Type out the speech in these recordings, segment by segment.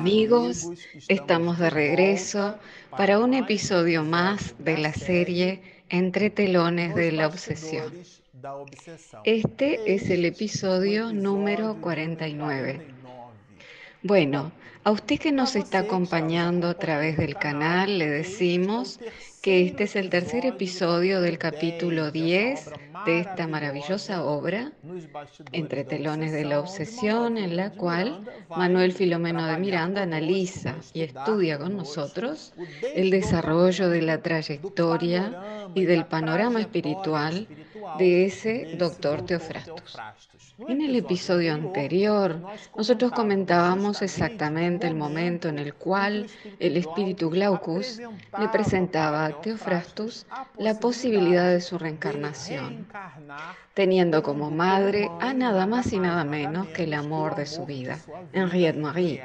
amigos, estamos de regreso para un episodio más de la serie Entre telones de la obsesión. Este es el episodio número 49. Bueno, a usted que nos está acompañando a través del canal, le decimos que este es el tercer episodio del capítulo 10 de esta maravillosa obra, Entre telones de la obsesión, en la cual Manuel Filomeno de Miranda analiza y estudia con nosotros el desarrollo de la trayectoria y del panorama espiritual de ese doctor Teofrastus. En el episodio anterior, nosotros comentábamos exactamente el momento en el cual el espíritu Glaucus le presentaba a Teofrastus la posibilidad de su reencarnación, teniendo como madre a nada más y nada menos que el amor de su vida, Henriette Marie,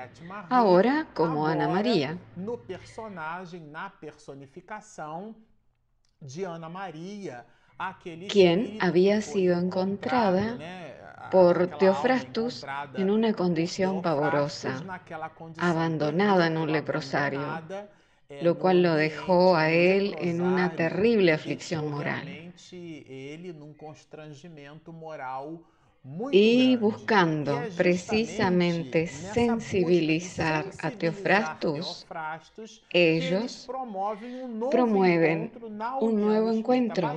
ahora como Ana María. Quien había sido encontrada por Teofrastus en una condición pavorosa, abandonada en un leprosario, lo cual lo dejó a él en una terrible aflicción moral. Y buscando precisamente sensibilizar a Teofrastus, ellos promueven un nuevo encuentro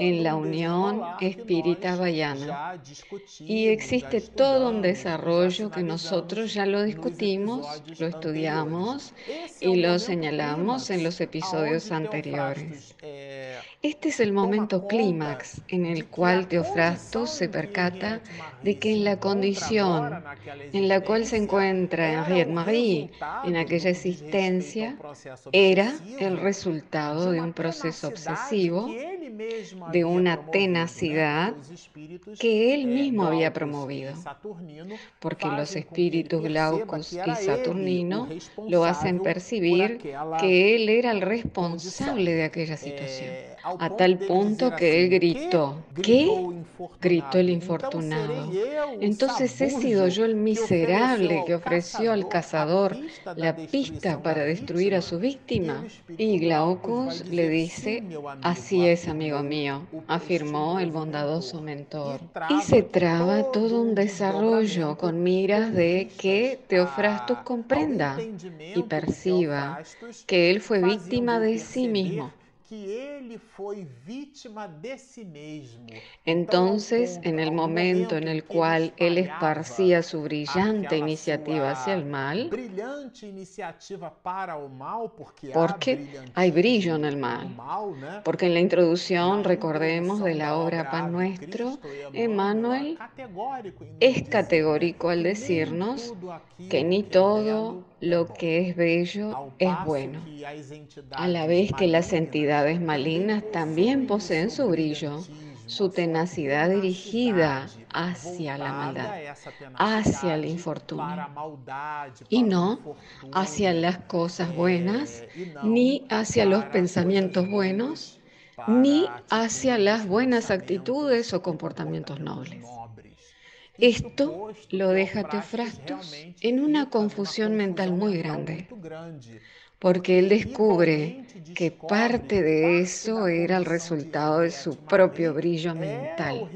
en la Unión Espírita Bayana. Y existe todo un desarrollo que nosotros ya lo discutimos, lo estudiamos y lo señalamos en los episodios anteriores. Este es el momento clímax en el cual Teofrastos se percata de que en la condición en la cual se encuentra Henriette Marie en aquella existencia era el resultado de un proceso obsesivo de una tenacidad que él mismo había promovido, porque los espíritus Glaucus y Saturnino lo hacen percibir que él era el responsable de aquella situación a tal punto que él gritó, ¿qué? gritó el infortunado. Entonces he sido yo el miserable que ofreció al cazador la pista para destruir a su víctima. Y Glaucus le dice, así es, amigo mío, afirmó el bondadoso mentor. Y se traba todo un desarrollo con miras de que Teofrastus comprenda y perciba que él fue víctima de sí mismo entonces, en el momento en el cual él esparcía su brillante iniciativa hacia el mal, porque hay brillo en el mal, porque en la introducción, recordemos, de la obra Pan Nuestro, Emmanuel es categórico al decirnos que ni todo lo que es bello es bueno, a la vez que las entidades malignas también poseen su brillo, su tenacidad dirigida hacia la maldad, hacia el infortunio, y no hacia las cosas buenas, ni hacia los pensamientos buenos, ni hacia las buenas actitudes o comportamientos nobles. Esto lo deja Teofrastus en una confusión mental muy grande, porque él descubre que parte de eso era el resultado de su propio brillo mental.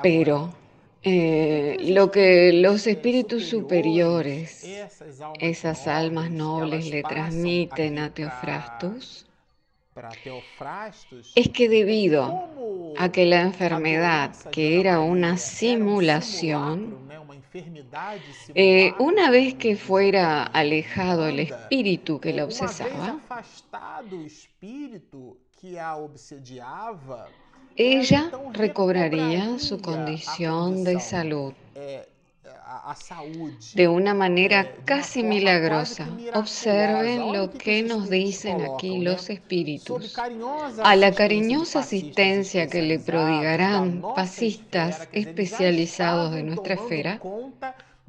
Pero eh, lo que los espíritus superiores, esas almas nobles, le transmiten a Teofrastus es que debido a que la enfermedad, que era una simulación, eh, una vez que fuera alejado el espíritu que la obsesaba, ella recobraría su condición de salud de una manera casi milagrosa. Observen lo que nos dicen aquí los espíritus. A la cariñosa asistencia que le prodigarán pasistas especializados de nuestra esfera,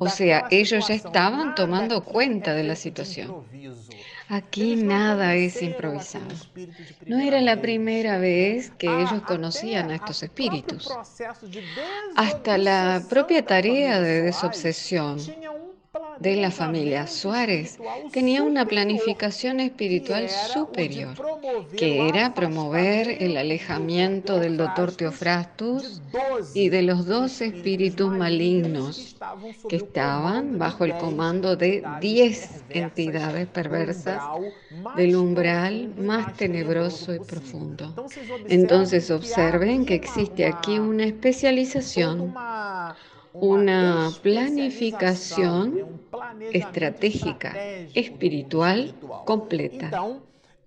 O sea, ellos ya estaban tomando cuenta de la situación. Aquí nada es improvisado. No era la primera vez que ellos conocían a estos espíritus. Hasta la propia tarea de desobsesión de la familia Suárez tenía una planificación espiritual superior, que era promover el alejamiento del doctor Teofrastus y de los dos espíritus malignos que estaban bajo el comando de diez entidades perversas del umbral más tenebroso y profundo. Entonces observen que existe aquí una especialización una planificación estratégica espiritual completa.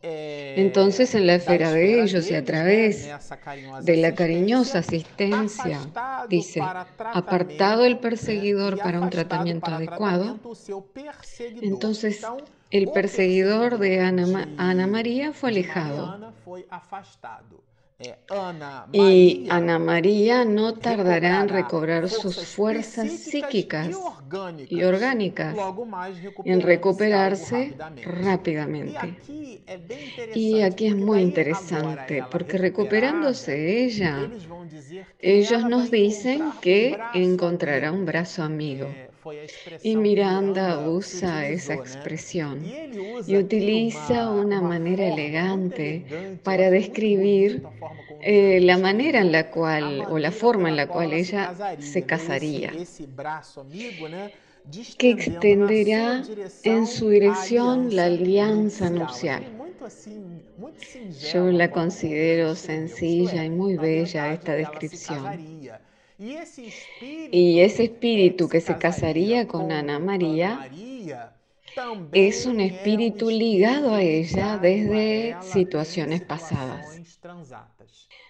Entonces, en la esfera de ellos y a través de la cariñosa asistencia, dice, apartado el perseguidor para un tratamiento adecuado, entonces el perseguidor de Ana, Ana María fue alejado. Eh, y Ana María no tardará en recobrar sus fuerzas psíquicas y orgánicas, en recuperarse rápidamente. Y aquí es muy interesante, porque recuperándose ella, ellos nos dicen que encontrará un brazo amigo. Y Miranda usa esa expresión y utiliza una manera elegante para describir eh, la manera en la cual o la forma en la cual ella se casaría que extenderá en su dirección la alianza nupcial. Yo la considero sencilla y muy bella esta descripción. Y ese espíritu que se casaría con Ana María es un espíritu ligado a ella desde situaciones pasadas,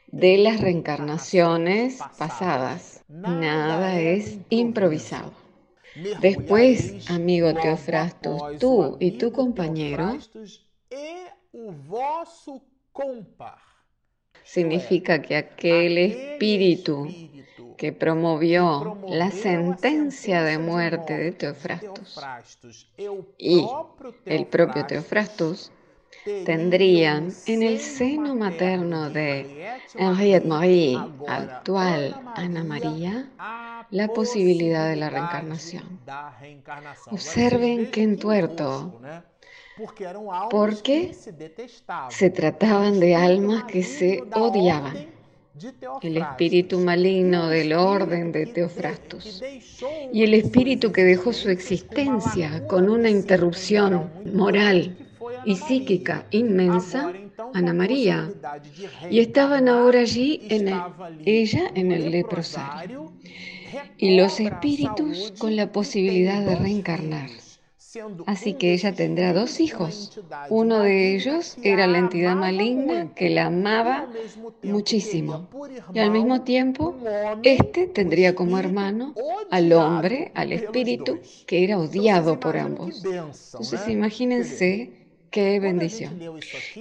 de las reencarnaciones pasadas. Nada es improvisado. Después, amigo Teofrastus, tú y tu compañero significa que aquel espíritu que promovió la sentencia de muerte de Teofrastus y el propio Teofrastus tendrían en el seno materno de Henriette Marie, actual Ana María, la posibilidad de la reencarnación. Observen qué entuerto, porque se trataban de almas que se odiaban. el espíritu maligno del orden de Teofrastus y el espíritu que dejó su existencia con una interrupción moral y psíquica inmensa, Ana María, y estaban ahora allí en ella en el leprosario, y los espíritus con la posibilidad de reencarnar. Así que ella tendrá dos hijos. Uno de ellos era la entidad maligna que la amaba muchísimo. Y al mismo tiempo, este tendría como hermano al hombre, al espíritu, que era odiado por ambos. Entonces imagínense Qué bendición.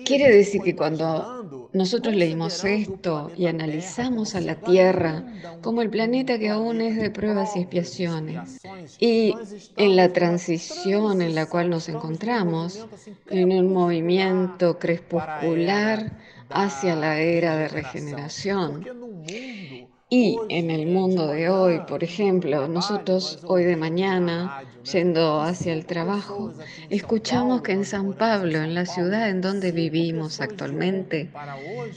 Quiere decir que cuando nosotros leímos esto y analizamos a la Tierra como el planeta que aún es de pruebas y expiaciones, y en la transición en la cual nos encontramos, en un movimiento crepuscular hacia la era de regeneración, y en el mundo de hoy, por ejemplo, nosotros hoy de mañana, yendo hacia el trabajo, escuchamos que en San Pablo, en la ciudad en donde vivimos actualmente,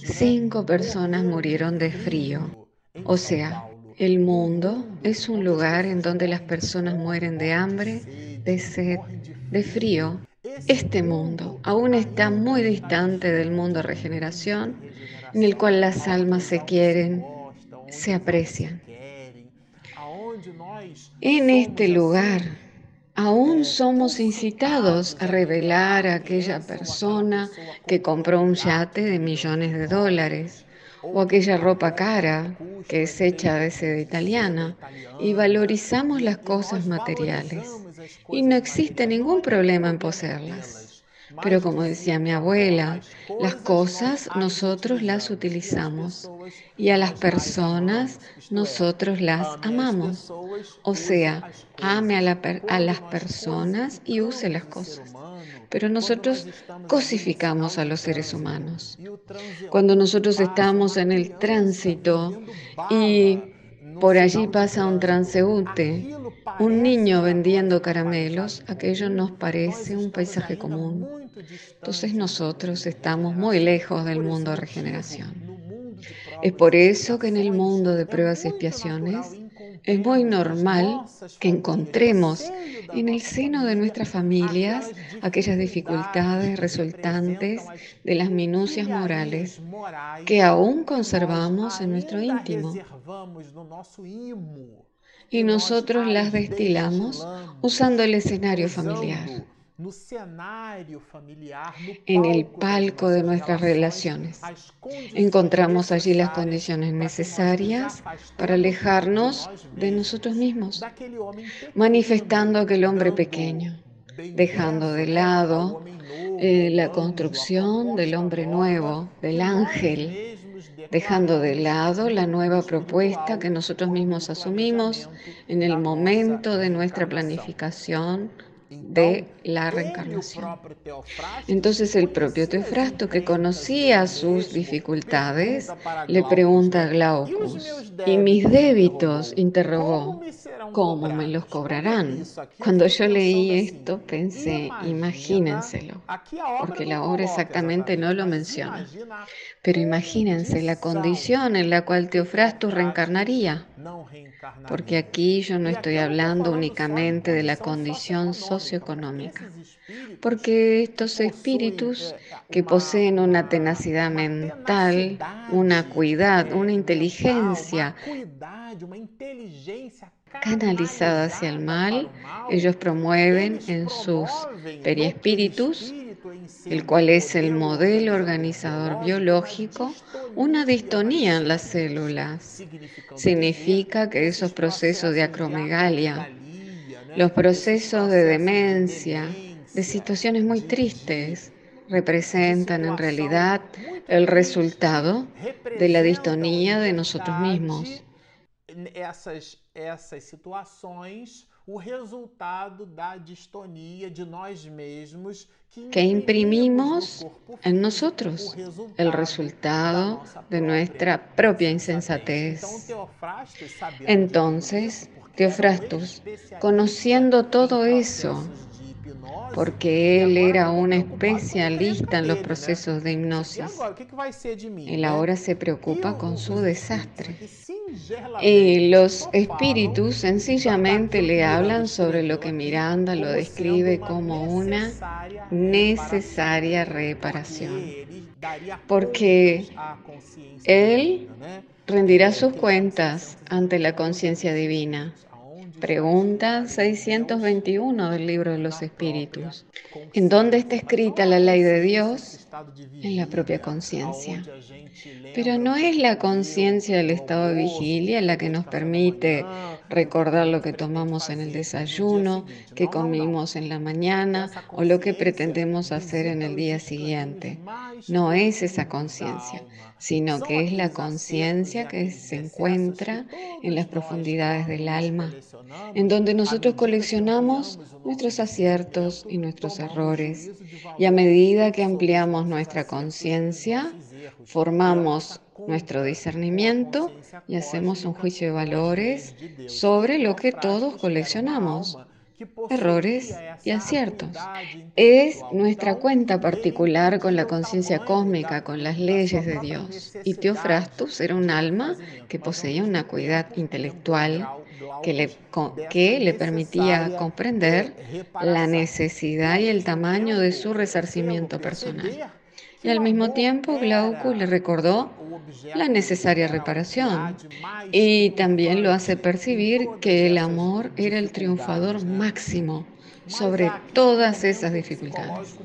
cinco personas murieron de frío. O sea, el mundo es un lugar en donde las personas mueren de hambre, de sed, de frío. Este mundo aún está muy distante del mundo regeneración, en el cual las almas se quieren, se aprecian. En este lugar, aún somos incitados a revelar a aquella persona que compró un yate de millones de dólares o aquella ropa cara que es hecha de seda italiana y valorizamos las cosas materiales y no existe ningún problema en poseerlas. Pero como decía mi abuela, las cosas nosotros las utilizamos y a las personas nosotros las amamos. O sea, ame a, las personas y use las cosas. Pero nosotros cosificamos a los seres humanos. Cuando nosotros estamos en el tránsito y por allí pasa un transeúnte, un niño vendiendo caramelos, aquello nos parece un paisaje común. Entonces nosotros estamos muy lejos del mundo de regeneración. Es por eso que en el mundo de pruebas y expiaciones es muy normal que encontremos en el seno de nuestras familias aquellas dificultades resultantes de las minucias morales que aún conservamos en nuestro íntimo. Y nosotros las destilamos usando el escenario familiar en el palco de nuestras relaciones. Encontramos allí las condiciones necesarias para alejarnos de nosotros mismos, manifestando aquel hombre pequeño, dejando de lado eh, la construcción del hombre nuevo, del ángel, dejando de lado la nueva propuesta que nosotros mismos asumimos en el momento de nuestra planificación de la reencarnación. Entonces el propio Teofrasto, que conocía sus dificultades, le pregunta a Glaucus, ¿y mis débitos? interrogó, ¿cómo me los cobrarán? Cuando yo leí esto pensé, imagínenselo, porque la obra exactamente no lo menciona. Pero imagínense la condición en la cual Teofrasto reencarnaría porque aquí yo no estoy hablando únicamente de la condición porque estos espíritus que poseen una tenacidad mental, una cuidad, una inteligencia canalizada hacia el mal, ellos promueven en sus periespíritus el cual es el modelo organizador biológico, una distonía en las células. Significa que esos procesos de acromegalia, los procesos de demencia, de situaciones muy tristes, representan en realidad el resultado de la distonía de nosotros mismos. Esas, esas situações o resultado da distonia de nós mesmos que imprimimos en nosotros, el resultado de nuestra propia insensatez. Entonces, Teofrastus, conociendo todo eso, porque él era un especialista en los procesos de hipnosis. Él ahora se preocupa con su desastre. Y los espíritus sencillamente le hablan sobre lo que Miranda lo describe como una necesaria reparación. Porque él rendirá sus cuentas ante la conciencia divina. Pregunta 621 del libro de los espíritus. ¿En dónde está escrita la ley de Dios? En la propia conciencia. Pero no es la conciencia del estado de vigilia la que nos permite recordar lo que tomamos en el desayuno, que comimos en la mañana o lo que pretendemos hacer en el día siguiente. No es esa conciencia, sino que es la conciencia que se encuentra en las profundidades del alma, en donde nosotros coleccionamos nuestros aciertos y nuestros errores. Y a medida que ampliamos nuestra conciencia, formamos nuestro discernimiento y hacemos un juicio de valores sobre lo que todos coleccionamos, errores y aciertos. Es nuestra cuenta particular con la conciencia cósmica, con las leyes de Dios. Y Teofrastus era un alma que poseía una cuidad intelectual que le, que le permitía comprender la necesidad y el tamaño de su resarcimiento personal. Y al mismo tiempo Glaucus le recordó la necesaria reparación y también lo hace percibir que el amor era el triunfador máximo sobre todas esas dificultades.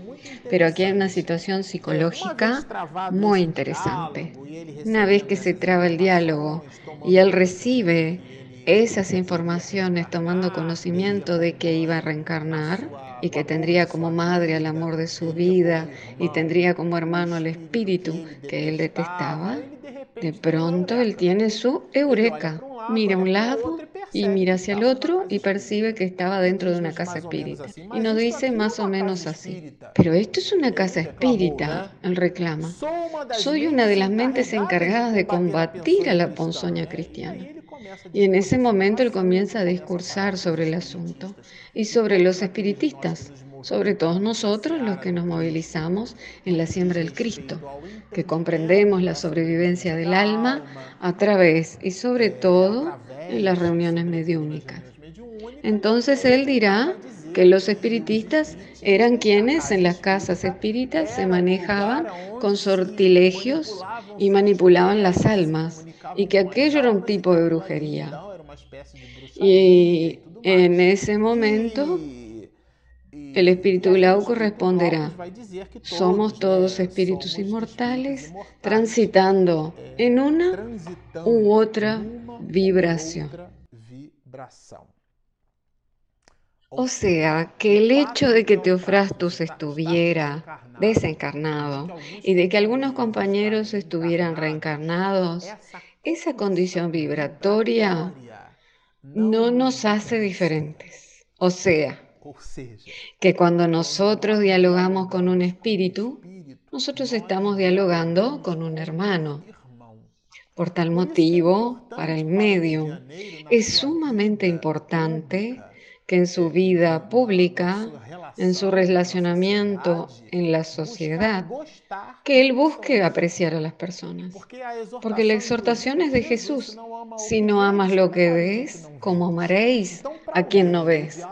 Pero aquí hay una situación psicológica muy interesante. Una vez que se traba el diálogo y él recibe esas informaciones tomando conocimiento de que iba a reencarnar y que tendría como madre al amor de su vida y tendría como hermano al espíritu que él detestaba, de pronto él tiene su eureka. Mira a un lado y mira hacia el otro y percibe que estaba dentro de una casa espírita. Y nos dice más o menos así. Pero esto es una casa espírita, él reclama. Soy una de las mentes encargadas de combatir a la ponzoña cristiana. Y en ese momento él comienza a discursar sobre el asunto y sobre los espiritistas, sobre todos nosotros los que nos movilizamos en la siembra del Cristo, que comprendemos la sobrevivencia del alma a través y sobre todo en las reuniones mediúnicas. Entonces él dirá que los espiritistas eran quienes en las casas espíritas se manejaban con sortilegios y manipulaban las almas y que aquello era un tipo de brujería. Y en ese momento el espíritu glauco responderá, somos todos espíritus inmortales transitando en una u otra vibración. O sea, que el hecho de que Teofrastus estuviera desencarnado y de que algunos compañeros estuvieran reencarnados, esa condición vibratoria no nos hace diferentes. O sea, que cuando nosotros dialogamos con un espíritu, nosotros estamos dialogando con un hermano. Por tal motivo, para el medium es sumamente importante en su vida pública, en su relacionamiento en la sociedad, que él busque apreciar a las personas. Porque la exhortación es de Jesús. Si no amas lo que ves, ¿cómo amaréis a quien no ves?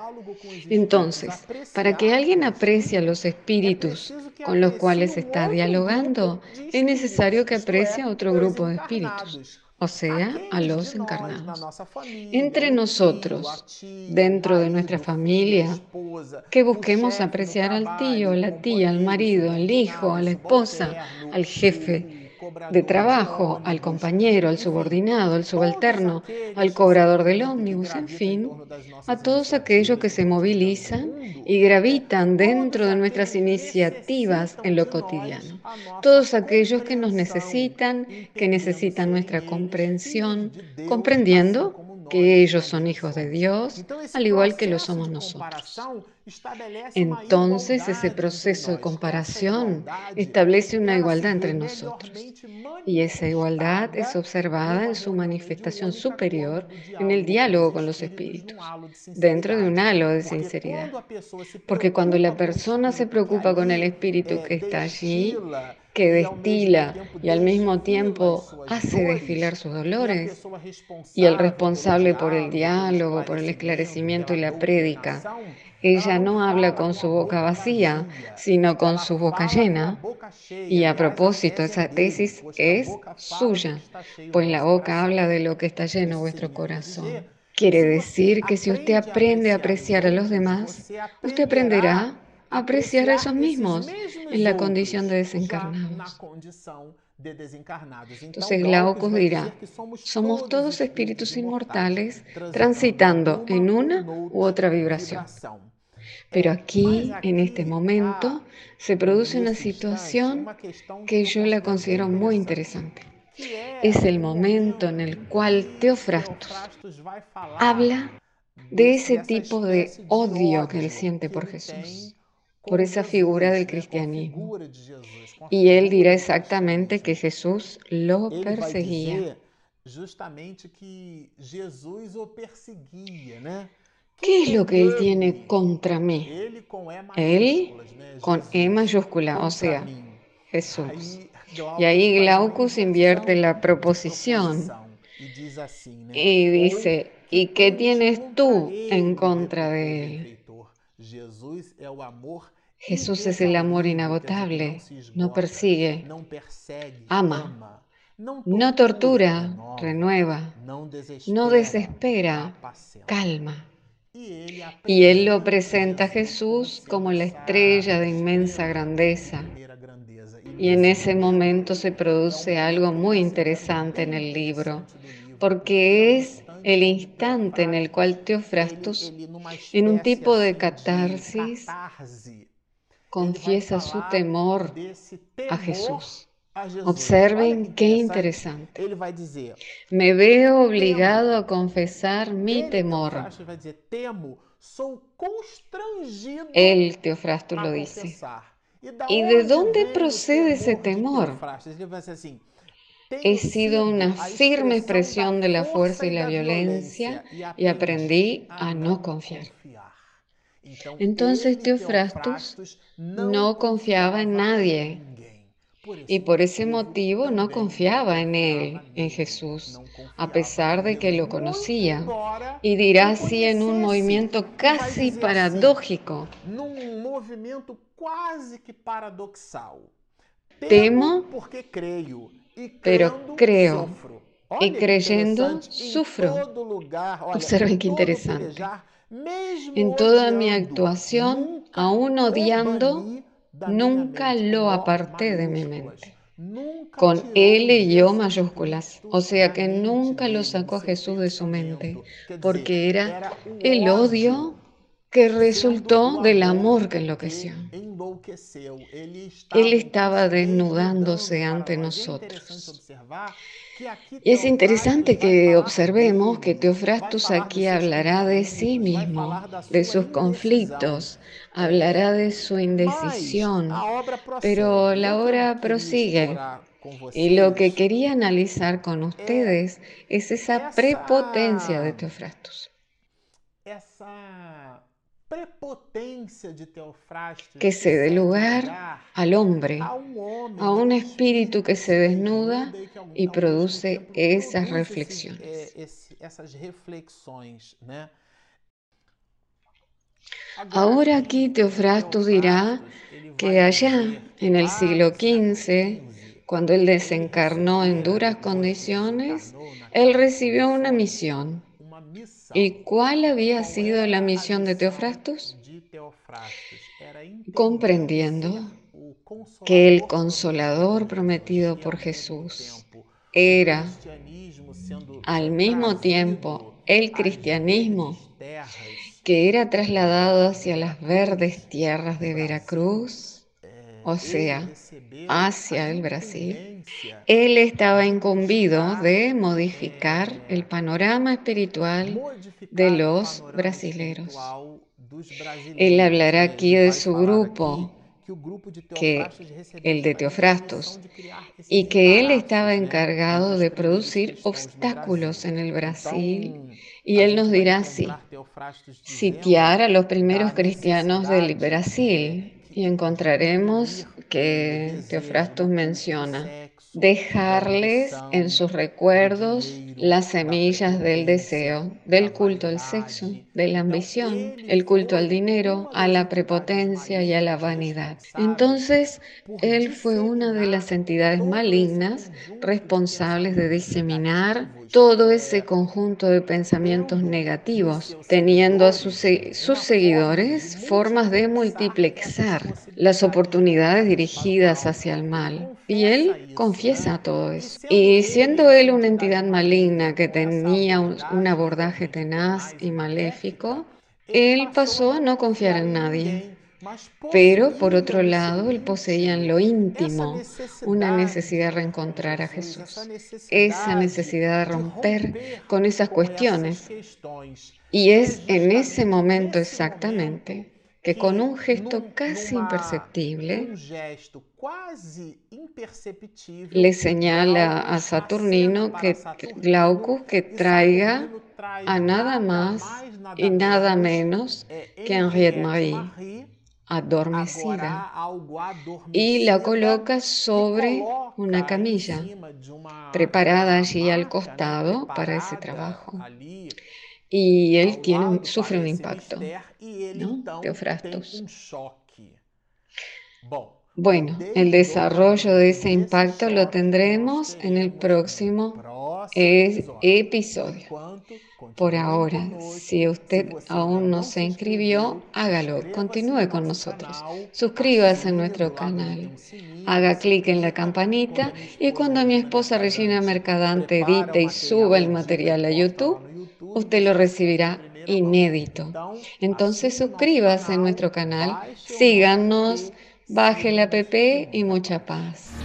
Entonces, para que alguien aprecie a los espíritus con los cuales está dialogando, es necesario que aprecie a otro grupo de espíritus o sea, a los encarnados. Entre nosotros, dentro de nuestra familia, que busquemos apreciar al tío, la tía, al marido, al hijo, a la esposa, al jefe, de trabajo, al compañero, al subordinado, al subalterno, al cobrador del ómnibus, en fin, a todos aquellos que se movilizan y gravitan dentro de nuestras iniciativas en lo cotidiano. Todos aquellos que nos necesitan, que necesitan nuestra comprensión, comprendiendo que ellos son hijos de Dios, al igual que lo somos nosotros. Entonces ese proceso de comparación establece una igualdad entre nosotros. Y esa igualdad es observada en su manifestación superior en el diálogo con los espíritus, dentro de un halo de sinceridad. Porque cuando la persona se preocupa con el espíritu que está allí, que destila y al mismo tiempo hace desfilar sus dolores, y el responsable por el diálogo, por el esclarecimiento y la prédica, ella no habla con su boca vacía, sino con su boca llena. Y a propósito, esa tesis es suya, pues la boca habla de lo que está lleno vuestro corazón. Quiere decir que si usted aprende a apreciar a los demás, usted aprenderá a apreciar a esos mismos en la condición de desencarnados. Entonces Glaucus dirá, somos todos espíritus inmortales transitando en una u otra vibración. Pero aquí, en este momento, se produce una situación que yo la considero muy interesante. Es el momento en el cual Teofrastus habla de ese tipo de odio que él siente por Jesús, por esa figura del cristianismo. Y él dirá exactamente que Jesús lo perseguía. ¿Qué es lo que él tiene contra mí? Él con E mayúscula, o sea, Jesús. Y ahí Glaucus invierte la proposición y dice, ¿y qué tienes tú en contra de él? Jesús es el amor inagotable, no persigue, ama, no tortura, renueva, no desespera, calma. Y él lo presenta a Jesús como la estrella de inmensa grandeza. Y en ese momento se produce algo muy interesante en el libro, porque es el instante en el cual Teofrastus, en un tipo de catarsis, confiesa su temor a Jesús. Observen qué interesante. Me veo obligado a confesar mi temor. Él, Teofrasto, lo dice. ¿Y de dónde procede ese temor? He sido una firme expresión de la fuerza y la violencia y aprendí a no confiar. Entonces Teofrastus no confiaba en nadie y por ese motivo no confiaba en él, en Jesús, a pesar de que lo conocía. Y dirá así en un movimiento casi paradójico. Temo pero creo. Y creyendo, sufro. Observen qué interesante. En toda mi actuación, aún odiando, nunca lo aparté de mi mente. Con L y O mayúsculas. O sea que nunca lo sacó a Jesús de su mente, porque era el odio que resultó del amor que enloqueció. Él estaba desnudándose ante nosotros. Y es interesante que observemos que Teofrastus aquí hablará de sí mismo, de sus conflictos, hablará de su indecisión, pero la obra prosigue. Y lo que quería analizar con ustedes es esa prepotencia de Teofrastus que se dé lugar al hombre, a un espíritu que se desnuda y produce esas reflexiones. Ahora aquí Teofrastus dirá que allá en el siglo XV, cuando él desencarnó en duras condiciones, él recibió una misión ¿Y cuál había sido la misión de Teofrastus? Comprendiendo que el consolador prometido por Jesús era al mismo tiempo el cristianismo que era trasladado hacia las verdes tierras de Veracruz o sea, hacia el Brasil, él estaba incumbido de modificar el panorama espiritual de los brasileros. Él hablará aquí de su grupo, que el de Teofrastos, y que él estaba encargado de producir obstáculos en el Brasil. Y él nos dirá así, sitiar a los primeros cristianos del Brasil y encontraremos que Teofrastus menciona dejarles en sus recuerdos las semillas del deseo, del culto al sexo, de la ambición, el culto al dinero, a la prepotencia y a la vanidad. Entonces, él fue una de las entidades malignas responsables de diseminar todo ese conjunto de pensamientos negativos, teniendo a sus, seguidores formas de multiplexar las oportunidades dirigidas hacia el mal. Y él confiesa todo eso. Y siendo él una entidad maligna que tenía un abordaje tenaz y maléfico, él pasó a no confiar en nadie pero por otro lado, él poseía en lo íntimo una necesidad de reencontrar a Jesús, esa necesidad de romper con esas cuestiones. Y es en ese momento exactamente que con un gesto casi imperceptible le señala a Saturnino que Glaucus que traiga a nada más y nada menos que Henriette Marie adormecida y la coloca sobre una camilla preparada allí al costado para ese trabajo. Y él tiene, sufre un impacto, ¿no? Teofrastos. Bueno, el desarrollo de ese impacto lo tendremos en el próximo episodio. Por ahora, si usted aún no se inscribió, hágalo, continúe con nosotros. Suscríbase a nuestro canal, haga clic en la campanita y cuando mi esposa Regina Mercadante edite y suba el material a YouTube, usted lo recibirá inédito. Entonces suscríbase a nuestro canal, síganos, baje la app y mucha paz.